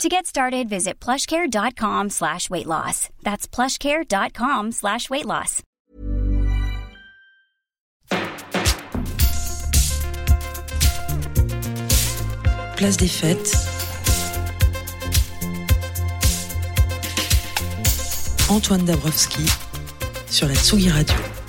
To get started, visit plushcare.com slash weight loss. That's plushcare.com slash weight loss. Place des fêtes. Antoine Dabrowski sur la Tsugi Radio.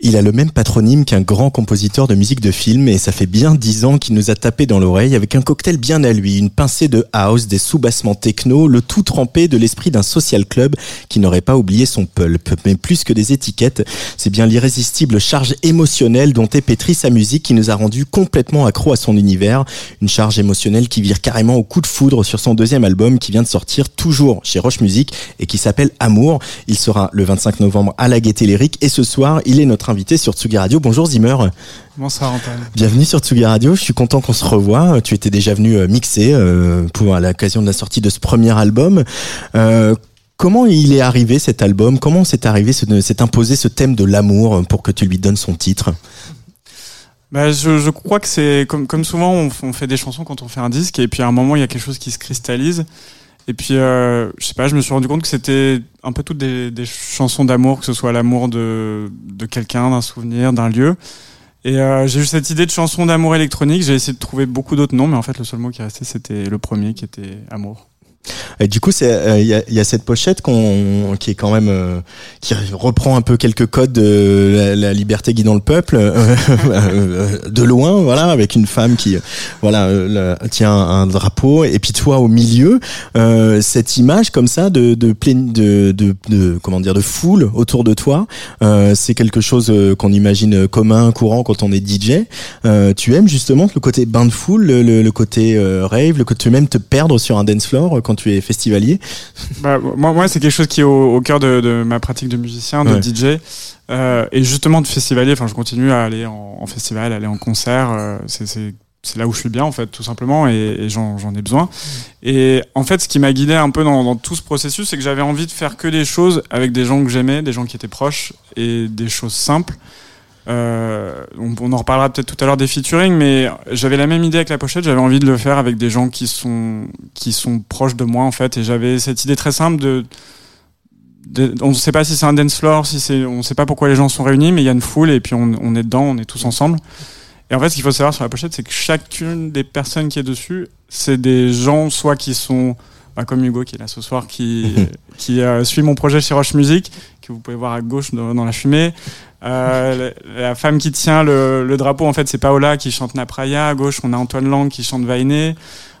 Il a le même patronyme qu'un grand compositeur de musique de film et ça fait bien dix ans qu'il nous a tapé dans l'oreille avec un cocktail bien à lui, une pincée de house, des sous-bassements techno, le tout trempé de l'esprit d'un social club qui n'aurait pas oublié son pulp. Mais plus que des étiquettes, c'est bien l'irrésistible charge émotionnelle dont est pétrie sa musique qui nous a rendu complètement accro à son univers. Une charge émotionnelle qui vire carrément au coup de foudre sur son deuxième album qui vient de sortir toujours chez Roche Music et qui s'appelle Amour. Il sera le 25 novembre à la Gaîté Lyrique et ce soir, il est notre invité sur Tsugi Radio. Bonjour Zimmer. Bonsoir Antoine. Bienvenue sur Tsugi Radio. Je suis content qu'on se revoie. Tu étais déjà venu euh, mixer euh, pour à l'occasion de la sortie de ce premier album. Euh, comment il est arrivé cet album? Comment s'est arrivé, s'est imposé ce thème de l'amour pour que tu lui donnes son titre? Bah, je, je, crois que c'est comme, comme souvent on, on, fait des chansons quand on fait un disque et puis à un moment il y a quelque chose qui se cristallise et puis, euh, je sais pas, je me suis rendu compte que c'était un peu toutes des, chansons d'amour, que ce soit l'amour de, de quelqu'un, d'un souvenir, d'un lieu. Et euh, j'ai eu cette idée de chanson d'amour électronique. J'ai essayé de trouver beaucoup d'autres noms, mais en fait, le seul mot qui est c'était le premier, qui était amour. Et du coup, c'est il y, a, y, a, cette pochette qu'on qui est quand même euh, qui reprend un peu quelques codes de la, liberté guidant le peuple euh, de loin, voilà, avec une femme qui voilà tient un drapeau et puis toi au milieu, euh, cette image comme ça de de, de, de, de comment dire de foule autour de toi, c'est quelque chose qu'on imagine commun, courant quand on est DJ. tu aimes justement le côté bain de foule, le, le, le côté rave, le côté même te perdre sur un dance floor quand tu es festivalier bah, Moi, moi c'est quelque chose qui est au, au cœur de, de, ma pratique de musicien, de ouais. DJ. Euh, et justement de festivalier, enfin je continue à aller en, en festival, aller en concert. Euh, c'est c'est là où je suis bien en fait tout simplement et, et j'en ai besoin et en fait ce qui m'a guidé un peu dans, dans tout ce processus c'est que j'avais envie de faire que des choses avec des gens que j'aimais des gens qui étaient proches et des choses simples euh, on, on, en reparlera peut-être tout à l'heure des featuring, mais j'avais la même idée avec la pochette. J'avais envie de le faire avec des gens qui sont qui sont proches de moi en fait, et j'avais cette idée très simple de, de on ne sait pas si c'est un dance floor, si c'est, on ne sait pas pourquoi les gens sont réunis, mais il y a une foule et puis on, on est dedans, on est tous ensemble. Et en fait, ce qu'il faut savoir sur la pochette, c'est que chacune des personnes qui est dessus, c'est des gens soit qui sont bah, comme Hugo qui est là ce soir, qui qui euh, suit mon projet chez Roche Music, que vous pouvez voir à gauche dans, dans la fumée. Euh, la, femme qui tient le, le, drapeau, en fait, c'est Paola qui chante Napraya. À gauche, on a Antoine Lang qui chante Vainé.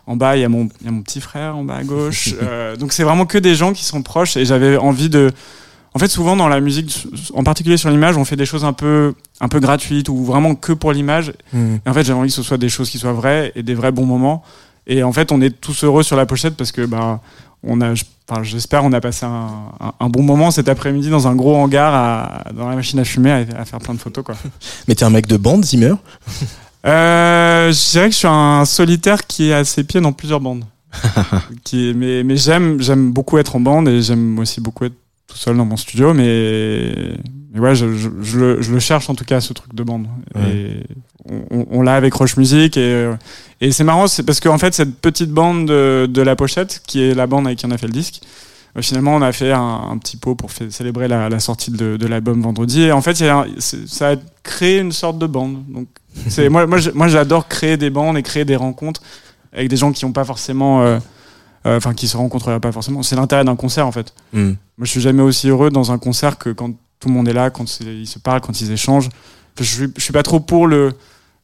En bas, il y, a mon, il y a mon petit frère en bas à gauche. euh, donc, c'est vraiment que des gens qui sont proches. Et j'avais envie de. En fait, souvent dans la musique, en particulier sur l'image, on fait des choses un peu, un peu gratuites ou vraiment que pour l'image. Mmh. Et en fait, j'avais envie que ce soit des choses qui soient vraies et des vrais bons moments. Et en fait, on est tous heureux sur la pochette parce que, bah, on a, enfin, j'espère, on a passé un, un, un bon moment cet après-midi dans un gros hangar à, dans la machine à fumer à, à faire plein de photos, quoi. Mais t'es un mec de bande, Zimmer? Euh, Je dirais que je suis un solitaire qui est à ses pieds dans plusieurs bandes. qui mais mais j'aime j'aime beaucoup être en bande et j'aime aussi beaucoup être tout seul dans mon studio, mais, mais ouais, je, je, je, le, je, le, cherche en tout cas ce truc de bande. Ouais. Et on, on l'a avec Roche Music et, et c'est marrant, c'est parce qu'en fait cette petite bande de, de, la pochette, qui est la bande avec qui on a fait le disque, euh, finalement on a fait un, un petit pot pour fait, célébrer la, la, sortie de, de l'album vendredi. Et en fait, a, ça a créé une sorte de bande. Donc c'est moi, j'adore créer des bandes et créer des rencontres avec des gens qui n'ont pas forcément euh, enfin qui se rencontreraient pas forcément. C'est l'intérêt d'un concert en fait. Mm. Moi, je suis jamais aussi heureux dans un concert que quand tout le monde est là, quand ils se parlent, quand ils échangent. Je suis, je suis pas trop pour le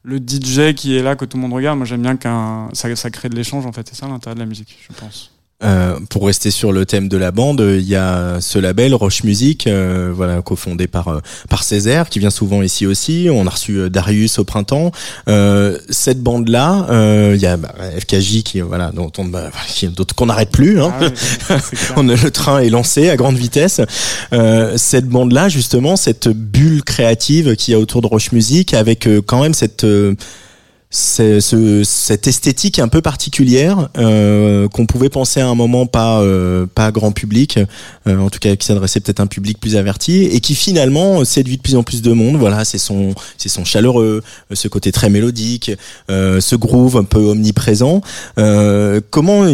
le DJ qui est là que tout le monde regarde. Moi, j'aime bien qu'un ça, ça crée de l'échange en fait. C'est ça l'intérêt de la musique, je pense. Euh, pour rester sur le thème de la bande, il y a ce label Roche Music, euh, voilà, cofondé par euh, par Césaire, qui vient souvent ici aussi. On a reçu Darius au printemps. cette bande-là, il y a bah, FKJ qui voilà, dont on bah, qu'on n'arrête plus. Hein. Ah on le train est lancé à grande vitesse. cette bande-là, justement, cette bulle créative qu'il y a autour de Roche Music, avec quand même cette c'est ce, cette esthétique un peu particulière euh, qu'on pouvait penser à un moment pas euh, pas grand public, euh, en tout cas qui s'adressait peut-être à un public plus averti et qui finalement séduit de plus en plus de monde. Voilà, c'est son c'est son chaleureux, ce côté très mélodique, ce groove un peu omniprésent. comment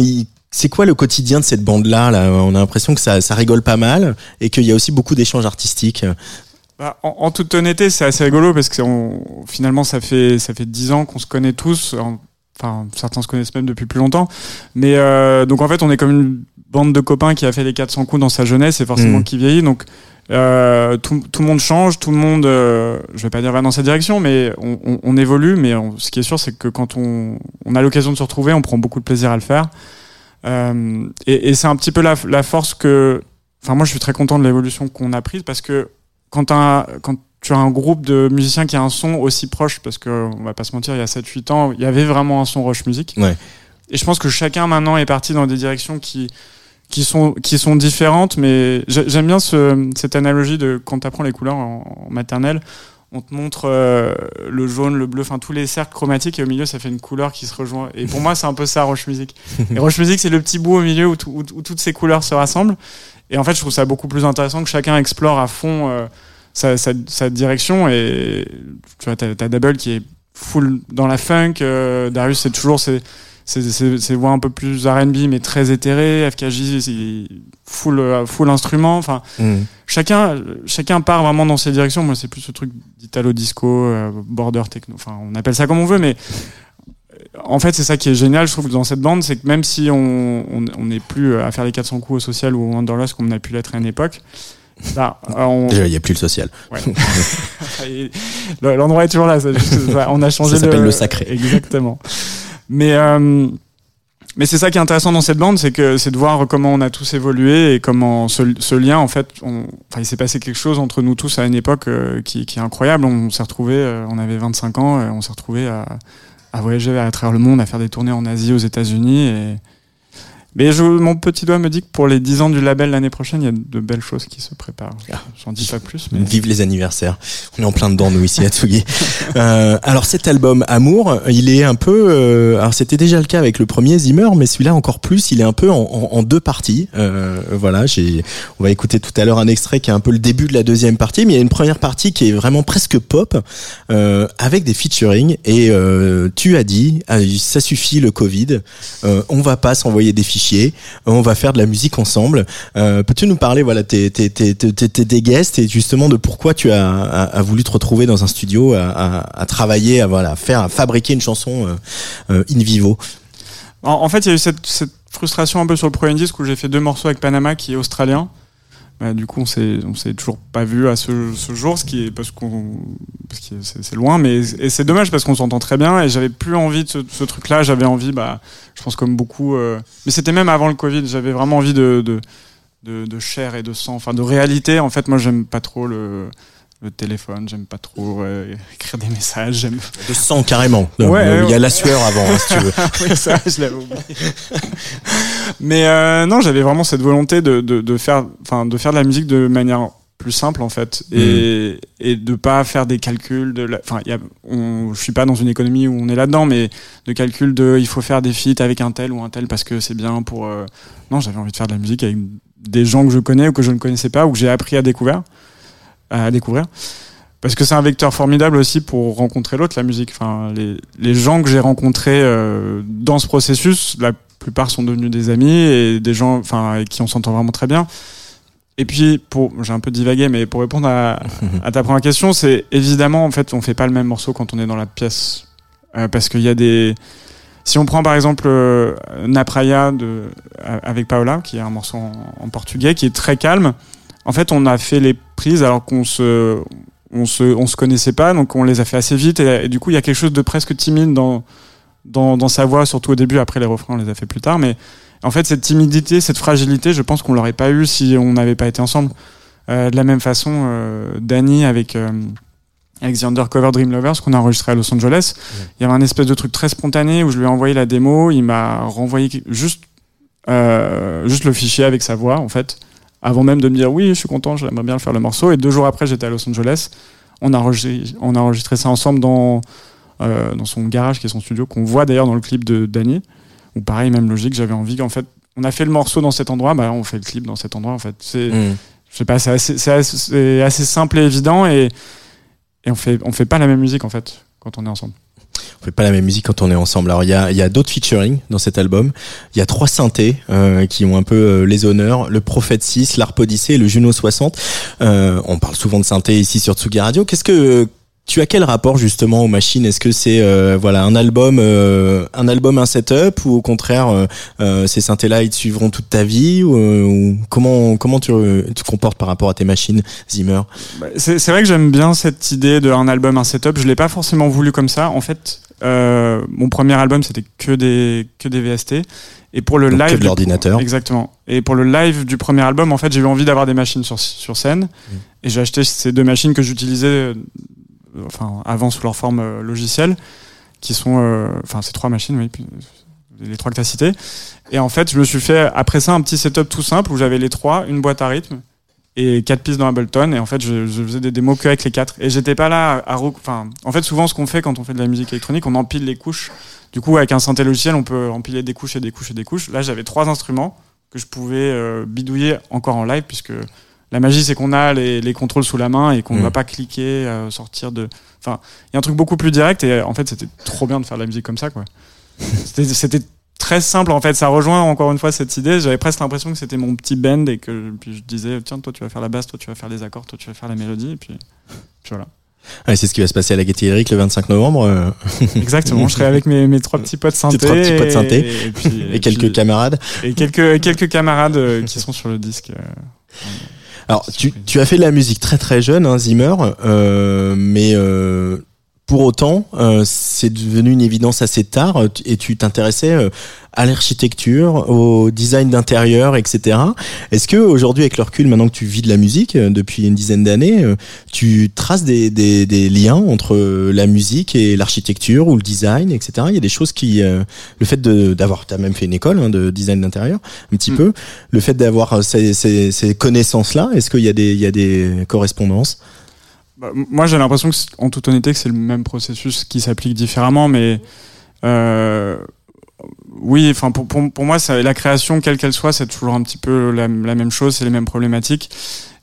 c'est quoi le quotidien de cette bande là, là? On a l'impression que ça, ça rigole pas mal et qu'il y a aussi beaucoup d'échanges artistiques. Bah, en, toute honnêteté, c'est assez rigolo parce que finalement, ça fait ça fait dix ans qu'on se connaît tous. Enfin, certains se connaissent même depuis plus longtemps. Mais euh, donc en fait, on est comme une bande de copains qui a fait les 400 coups dans sa jeunesse et forcément mmh. qui vieillit. Donc euh, tout, tout, le monde change, tout le monde, euh, je vais pas dire va dans sa direction, mais on, on, évolue. Mais ce qui est sûr, c'est que quand on, on a l'occasion de se retrouver, on prend beaucoup de plaisir à le faire. Euh, et, et c'est un petit peu la, la force que, enfin moi, je suis très content de l'évolution qu'on a prise parce que quand, quand tu as un groupe de musiciens qui a un son aussi proche, parce que on va pas se mentir, il y a 7-8 ans, il y avait vraiment un son Roche Music. Ouais. Et je pense que chacun maintenant est parti dans des directions qui, qui, sont, qui sont différentes, mais j'aime bien ce, cette analogie de quand tu apprends les couleurs en, maternelle. On te montre euh, le jaune, le bleu, enfin tous les cercles chromatiques et au milieu ça fait une couleur qui se rejoint. Et pour moi c'est un peu ça Roche Music. Et Roche Music c'est le petit bout au milieu où, où, toutes ces couleurs se rassemblent. Et en fait, je trouve ça beaucoup plus intéressant que chacun explore à fond euh, sa, sa, sa, direction. Et tu vois, t'as as Double qui est full dans la funk. Euh, Darius, c'est toujours ses, ses, voix un peu plus R&B, mais très éthérées. FKJ, c'est full, euh, full instrument. Enfin, mm. chacun, chacun part vraiment dans ses directions. Moi, c'est plus ce truc d'italo disco, border techno. Enfin, on appelle ça comme on veut, mais en fait, c'est ça qui est génial, je trouve, dans cette bande, c'est que même si on n'est plus à faire les 400 coups au social ou au Wanderlust comme on a pu l'être à une époque, bah, Déjà, il n'y a plus le social. L'endroit est toujours là. on a changé. Ça s'appelle le... sacré. Exactement. Mais euh, mais c'est ça qui est intéressant dans cette bande, c'est que c'est de voir comment on a tous évolué et comment ce, lien, en fait, on, enfin, il s'est passé quelque chose entre nous tous à une époque euh, qui, qui, est incroyable. On s'est retrouvé, euh, on avait 25 ans, on s'est retrouvé à à voyager à travers le monde, à faire des tournées en Asie, aux États-Unis. Et... Mais je, mon petit doigt me dit que pour les 10 ans du label l'année prochaine, il y a de belles choses qui se préparent. Ah. J'en dis pas plus. Mais... Vive les anniversaires. On est en plein dedans, nous, ici à Tsugi. euh, alors, cet album Amour, il est un peu... Euh, alors, c'était déjà le cas avec le premier Zimmer, mais celui-là encore plus, il est un peu en, en, deux parties. Euh, voilà, j'ai, on va écouter tout à l'heure un extrait qui est un peu le début de la deuxième partie, mais il y a une première partie qui est vraiment presque pop, euh, avec des featuring. Et euh, tu as dit, ah, ça suffit le Covid, euh, on va pas s'envoyer des fichiers, on va faire de la musique ensemble. Euh, peux-tu nous parler, voilà, tes, guests et justement de pourquoi tu as, voulu te retrouver dans un studio à, travailler, à voilà, faire, à fabriquer une chanson in vivo? En, fait, il y a eu cette, cette frustration un peu sur le premier disque où j'ai fait deux morceaux avec Panama qui est australien. Bah, du coup, on s'est, s'est toujours pas vu à ce, ce jour, ce qui est parce qu'on, parce que c'est, loin, mais et c'est dommage parce qu'on s'entend très bien et j'avais plus envie de ce, truc-là. J'avais envie, bah, je pense comme beaucoup, euh, mais c'était même avant le Covid. J'avais vraiment envie de, de, de, de chair et de sang, enfin de réalité. En fait, moi, j'aime pas trop le le téléphone, j'aime pas trop euh, écrire des messages. J'aime... De sang carrément. il y a la sueur avant, hein, si tu veux. oui, ça, je l'avais oublié. Mais euh, non, j'avais vraiment cette volonté de, de, de faire, enfin, de faire de la musique de manière plus simple en fait et, mm. et de pas faire des calculs de enfin je suis pas dans une économie où on est là dedans mais de calcul de il faut faire des feats avec un tel ou un tel parce que c'est bien pour euh... non j'avais envie de faire de la musique avec des gens que je connais ou que je ne connaissais pas ou que j'ai appris à découvrir à découvrir. Parce que c'est un vecteur formidable aussi pour rencontrer l'autre, la musique. Enfin, les, les gens que j'ai rencontrés euh, dans ce processus, la plupart sont devenus des amis et des gens enfin, avec qui on s'entend vraiment très bien. Et puis, pour, j'ai un peu divagué, mais pour répondre à, à ta première question, c'est évidemment, en fait, on fait pas le même morceau quand on est dans la pièce. Euh, parce qu'il y a des. Si on prend par exemple euh, Napraya de, avec Paola, qui est un morceau en, en, portugais, qui est très calme, en fait, on a fait les prises alors qu'on se, on se, on se connaissait pas, donc on les a fait assez vite. Et, du coup, il y a quelque chose de presque timide dans, dans, dans, sa voix, surtout au début. Après, les refrains, on les a fait plus tard. Mais En fait, cette timidité, cette fragilité, je pense qu'on l'aurait pas eu si on n'avait pas été ensemble. Euh, de la même façon, euh, Danny avec euh, avec The Undercover Dream Lovers qu'on a enregistré à Los Angeles, il y avait un espèce de truc très spontané où je lui ai envoyé la démo, il m'a renvoyé juste euh, juste le fichier avec sa voix en fait, avant même de me dire oui, je suis content, j'aimerais bien faire le morceau. Et deux jours après, j'étais à Los Angeles, on a enregistré, on a enregistré ça ensemble dans euh, dans son garage qui est son studio qu'on voit d'ailleurs dans le clip de Danny. Ou pareil, même logique, j'avais envie qu'en fait, on a fait le morceau dans cet endroit, bah on fait le clip dans cet endroit en fait. C'est Mm. je sais pas, c'est assez, c'est assez, c'est assez simple et évident et, et on fait, on fait pas la même musique en fait quand on est ensemble. On fait pas la même musique quand on est ensemble. Alors il y a, y a d'autres featuring dans cet album. Il y a trois synthés euh, qui ont un peu euh, les honneurs. Le Prophète 6, l'Arp Odyssey et le Juno 60. Euh, on parle souvent de synthé ici sur Tsugi Radio. Qu'est-ce que tu as quel rapport justement aux machines? Est-ce que c'est euh, voilà un album, euh, un album, un setup, ou au contraire euh, euh, ces synthés-là ils te suivront toute ta vie? Ou, ou comment comment tu te comportes par rapport à tes machines, Zimmer? Bah, c'est vrai que j'aime bien cette idée de un album, un setup. Je l'ai pas forcément voulu comme ça. En fait, euh, mon premier album c'était que des que des VST. Et pour le Donc, que live de du- l'ordinateur. exactement. Et pour le live du premier album, en fait, j'ai eu envie d'avoir des machines sur sur scène. Mm. Et j'ai acheté ces deux machines que j'utilisais, euh, enfin avant sous leur forme euh, logicielle, qui sont, enfin ces trois machines, oui, les trois que tu as citées. Et en fait, je me suis fait après ça un petit setup tout simple où j'avais les trois, une boîte à rythme et quatre pistes dans Ableton. Et en fait, je, je faisais des démos que avec les quatre. Et j'étais pas là à, enfin, en fait, souvent ce qu'on fait quand on fait de la musique électronique, on empile les couches. Du coup, avec un synthé logiciel, on peut empiler des couches et des couches et des couches. Là, j'avais trois instruments que je pouvais euh, bidouiller encore en live puisque la magie, c'est qu'on a les, les contrôles sous la main et qu'on ne Mm. va pas cliquer, euh, sortir de. Enfin, il y a un truc beaucoup plus direct et en fait, c'était trop bien de faire de la musique comme ça, quoi. C'était très simple en fait. Ça rejoint encore une fois cette idée. J'avais presque l'impression que c'était mon petit band et que puis je disais tiens, toi tu vas faire la basse, toi tu vas faire les accords, toi tu vas faire la mélodie et puis, puis voilà. Ouais, c'est ce qui va se passer à la Gaieté Lyrique le 25 novembre. euh, Exactement. je serai avec mes, mes trois petits potes synthé. trois petits potes synthé. Et, puis- et quelques puis- camarades. et quelques quelques camarades qui sont sur le disque. euh. Alors, tu, tu as fait de la musique très très jeune, hein, Zimmer, euh, mais euh, pour autant, euh, c'est devenu une évidence assez tard euh, et tu t'intéressais euh, à l'architecture, au design d'intérieur, etc. Est-ce que aujourd'hui, avec le recul, maintenant que tu vis de la musique euh, depuis une dizaine d'années, tu traces des, des, des liens entre la musique et l'architecture ou le design, etc. Il y a des choses qui, euh, le fait d'avoir, t'as même fait une école hein, de design d'intérieur, un petit Mm. peu, le fait d'avoir ces, ces, ces connaissances-là, est-ce qu'il y a des, il y a des correspondances? Bah, moi, j'ai l'impression que, en toute honnêteté, que c'est le même processus qui s'applique différemment, mais euh, oui, enfin pour, pour, pour moi, ça, la création, quelle qu'elle soit, c'est toujours un petit peu la, même chose, c'est les mêmes problématiques,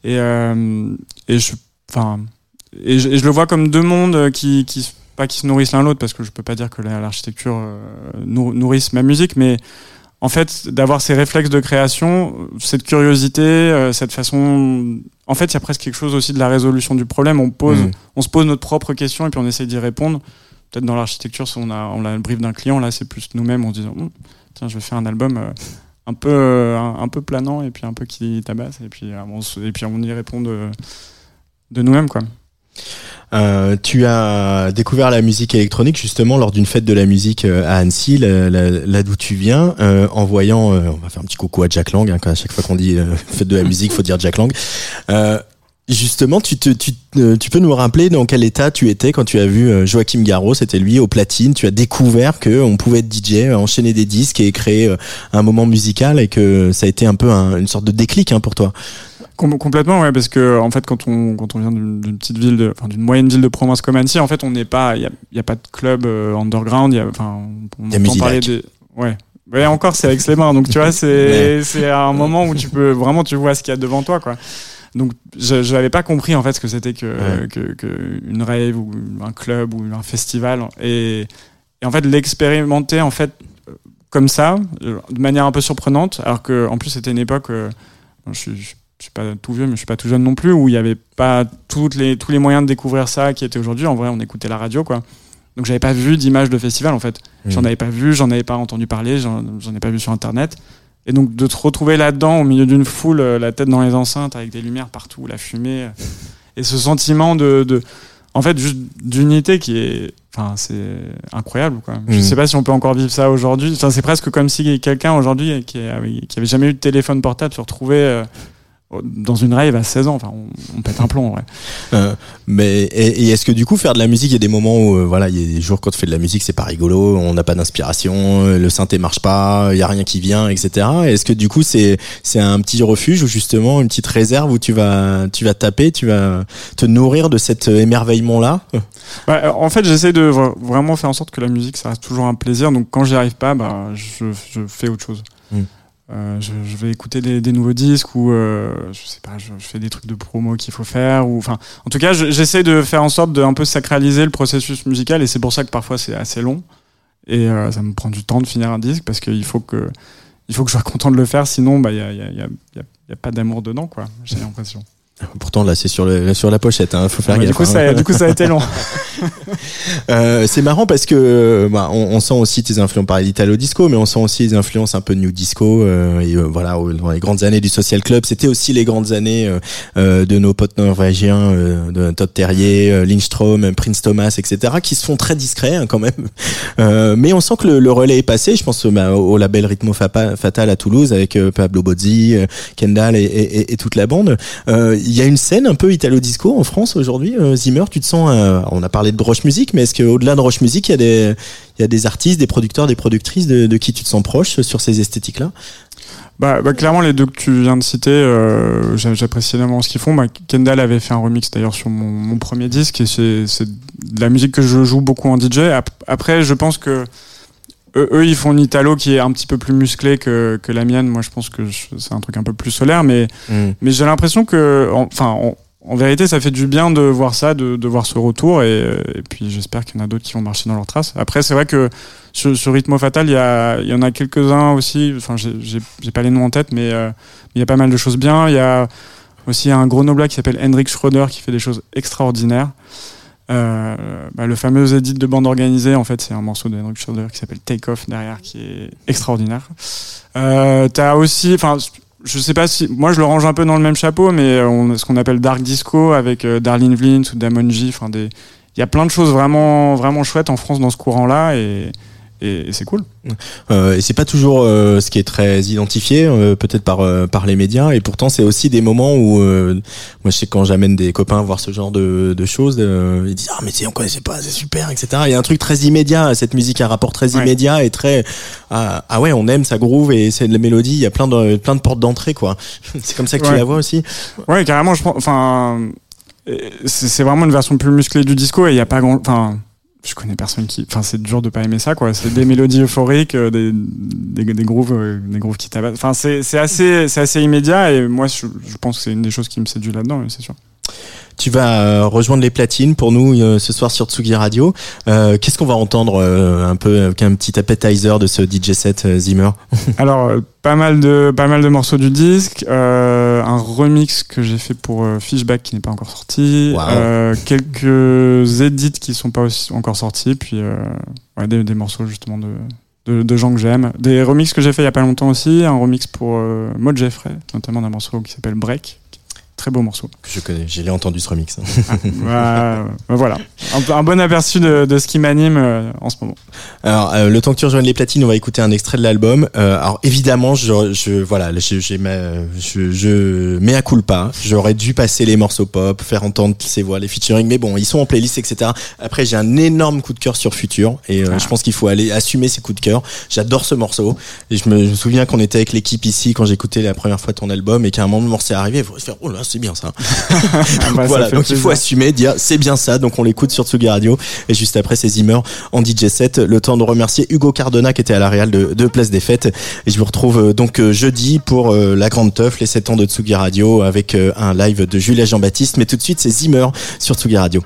et euh, et je, enfin, et et je le vois comme deux mondes qui, qui pas qui se nourrissent l'un l'autre, parce que je peux pas dire que la- l'architecture euh, nour- nourrisse ma musique, mais en fait, d'avoir ces réflexes de création, cette curiosité, euh, cette façon. En fait, il y a presque quelque chose aussi de la résolution du problème. On pose, Mm. on se pose notre propre question et puis on essaye d'y répondre. Peut-être dans l'architecture, si on a, on a le brief d'un client, là, c'est plus nous-mêmes en se disant, Hum, tiens, je vais faire un album euh, un peu, euh, un, un peu planant et puis un peu qui tabasse et puis on, et puis on y répond de, de nous-mêmes, quoi. Euh, tu as découvert la musique électronique justement lors d'une fête de la musique euh, à Annecy, là, là- là d'où tu viens, euh, en voyant, euh, on va faire un petit coucou à Jack Lang, hein, quand à chaque fois qu'on dit euh, fête de la musique, faut dire Jack Lang. Euh, justement, tu, te, tu, tu peux nous rappeler dans quel état tu étais quand tu as vu Joachim Garraud, c'était lui au platine, tu as découvert que on pouvait être DJ, enchaîner des disques et créer un moment musical et que ça a été un peu un- une sorte de déclic hein, pour toi? Com- complètement, ouais, parce que en fait, quand on quand on vient d'une petite ville, de, enfin d'une moyenne ville de province comme Annecy, en fait, on n'est pas, il y a, il y a pas de club euh, underground, il y a, enfin, on, on Il y a entend parler des, ouais. Ouais, encore, c'est avec les mains. Donc, tu vois, c'est, c'est un moment où tu peux vraiment, tu vois ce qu'il y a devant toi, quoi. Donc, je, n'avais pas compris, en fait, ce que c'était que, Ouais. que, que une rave ou un club ou un festival. Et, et en fait, l'expérimenter, en fait, euh, comme ça, euh, de manière un peu surprenante, alors que, en plus, c'était une époque, euh, je suis, je suis pas tout vieux, mais je suis pas tout jeune non plus, où il y avait pas toutes les, tous les moyens de découvrir ça qui étaient aujourd'hui. En vrai, on écoutait la radio, quoi. Donc j'avais pas vu d'image de festival, en fait. J'en avais pas vu, j'en avais pas entendu parler, j'en ai pas vu sur Internet. Et donc de te retrouver là-dedans, au milieu d'une foule, euh, la tête dans les enceintes, avec des lumières partout, la fumée, euh, et ce sentiment de, de en fait, juste d'unité qui est Enfin, c'est incroyable, quoi. Je mm. sais pas si on peut encore vivre ça aujourd'hui. Enfin, c'est presque comme si quelqu'un aujourd'hui qui, qui avait jamais eu de téléphone portable se retrouvait dans une rave à 16 ans. Enfin, on, pète un plomb, vrai. Euh, mais et, est-ce que du coup faire de la musique, il y a des moments où euh, voilà, il y a des jours quand tu fais de la musique, c'est pas rigolo, on n'a pas d'inspiration, euh, le synthé marche pas, il y a rien qui vient, etc. Est-ce que du coup c'est c'est un petit refuge ou justement une petite réserve où tu vas tu vas taper, tu vas te nourrir de cet émerveillement là bah, En fait, j'essaie de vraiment faire en sorte que la musique ça reste toujours un plaisir. Donc quand j'y arrive pas, bah je, je fais autre chose. Hmm. Euh, je, je, vais écouter des, des, nouveaux disques ou euh, je sais pas, je, je, fais des trucs de promo qu'il faut faire ou enfin, en tout cas, j'essaie de faire en sorte de un peu sacraliser le processus musical et c'est pour ça que parfois c'est assez long et euh, ça me prend du temps de finir un disque parce qu'il faut que il faut que je sois content de le faire, sinon bah il y a, y, a, y, a, y a pas d'amour dedans quoi. J'ai l'impression. Pourtant là c'est sur le sur la pochette hein, faut faire gaffe. Du coup, ça, du coup ça a été long. euh, c'est marrant parce que bah, on, sent aussi tes influences par l'italo disco mais on sent aussi les influences un peu new disco euh, et euh, voilà dans les grandes années du social club c'était aussi les grandes années euh, euh de nos potes norvégiens de Todd Terrier, Lindstrom, Prince Thomas etc qui se font très discrets hein, quand même mais on sent que le, relais est passé je pense bah, au label Ritmo Fatal à Toulouse avec Pablo Bozzi, Kendall et, toute la bande il y a une scène un peu italo-disco en France aujourd'hui. Euh, Zimmer, tu te sens. Euh, on a parlé de Roche Music, mais est-ce qu'au-delà de Roche Music, il y, a des, il y a des artistes, des producteurs, des productrices de, de qui tu te sens proche sur ces esthétiques-là? Bah, bah, clairement les deux que tu viens de citer, euh, j'apprécie énormément ce qu'ils font. Bah, Kendall avait fait un remix d'ailleurs sur mon, mon, premier disque et c'est de la musique que je joue beaucoup en DJ. Après, je pense que eux, ils font une Italo qui est un petit peu plus musclé que, que la mienne. Moi, je pense que c'est un truc un peu plus solaire, mais, mm. mais j'ai l'impression que, enfin, en, vérité, ça fait du bien de voir ça, de, voir ce retour, et, et puis j'espère qu'il y en a d'autres qui vont marcher dans leurs traces. Après, c'est vrai que sur, sur Rythmo Fatal, il y, en a quelques-uns aussi. Enfin, j'ai pas les noms en tête, mais euh, il y a pas mal de choses bien. Il y a aussi un grenoblois qui s'appelle Hendrik Schroeder qui fait des choses extraordinaires. Euh, bah, le fameux edit de bande organisée, en fait, c'est un morceau de Henrik Schroeder qui s'appelle Take Off derrière, qui est extraordinaire. Euh, T'as aussi, je sais pas si, moi je le range un peu dans le même chapeau, mais on, ce qu'on appelle dark disco avec euh, Darlene Vlint ou Damon J, enfin il y a plein de choses vraiment, vraiment chouettes en France dans ce courant-là et et, c'est cool. Euh, et c'est pas toujours euh, ce qui est très identifié, euh, peut-être par euh, par les médias. Et pourtant, c'est aussi des moments où moi, je sais quand j'amène des copains voir ce genre de, de choses, ils disent ah mais on connaissait pas, c'est super, etc. Il y a un truc très immédiat. Cette musique a un rapport très immédiat et très ah, ah, ouais, on aime ça groove et c'est de la mélodie. Il y a plein de plein de portes d'entrée quoi. c'est comme ça que tu la vois aussi. Ouais, carrément. Je pense. Enfin, c'est vraiment une version plus musclée du disco et il y a pas grand. Enfin je connais personne qui enfin c'est dur de pas aimer ça quoi. C'est des mélodies euphoriques euh, des, des, grooves euh, des grooves qui tabassent. Enfin c'est c'est assez c'est assez immédiat et moi je, je pense que c'est une des choses qui me séduit là-dedans c'est sûr tu vas euh, rejoindre les platines pour nous euh, ce soir sur Tsugi Radio. Euh, qu'est-ce qu'on va entendre un peu avec un petit appetizer de ce DJ set Zimmer? Alors pas mal de pas mal de morceaux du disque, un remix que j'ai fait pour Fishback qui n'est pas encore sorti, quelques edits qui sont pas aussi encore sortis, puis ouais, des, des, morceaux justement de, de, de gens que j'aime, des remixes que j'ai fait il y a pas longtemps aussi, un remix pour Maud Jeffrey, notamment d'un morceau qui s'appelle Break Très beau morceau. Je connais, j'ai entendu ce remix. Ah, voilà, un, bon aperçu de, de ce qui m'anime euh, en ce moment. Alors, euh, le temps que tu rejoignes les platines, on va écouter un extrait de l'album. Euh, alors, évidemment, je, je voilà, j'ai, je, je mets à pas. J'aurais dû passer les morceaux pop, faire entendre ces voix, les featuring, mais bon, ils sont en playlist, etc. Après, j'ai un énorme coup de cœur sur Future, et ah. je pense qu'il faut aller assumer ces coups de cœur. J'adore ce morceau, et je me, souviens qu'on était avec l'équipe ici quand j'écoutais la première fois ton album, et qu'à un moment le morceau est arrivé, il faut se faire, oh là, c'est bien ça. Ah bah, voilà, donc il faut assumer, dire c'est bien ça, donc on l'écoute sur Tsugi Radio. Et juste après, c'est Zimmer en DJ set. Le temps de remercier Hugo Cardona qui était à la Real de, de Place des Fêtes. Et je vous retrouve euh, donc euh, jeudi pour euh, la grande teuf, les 7 ans de Tsugi Radio avec un live de Julia Jean-Baptiste. Mais tout de suite, c'est Zimmer sur Tsugi Radio.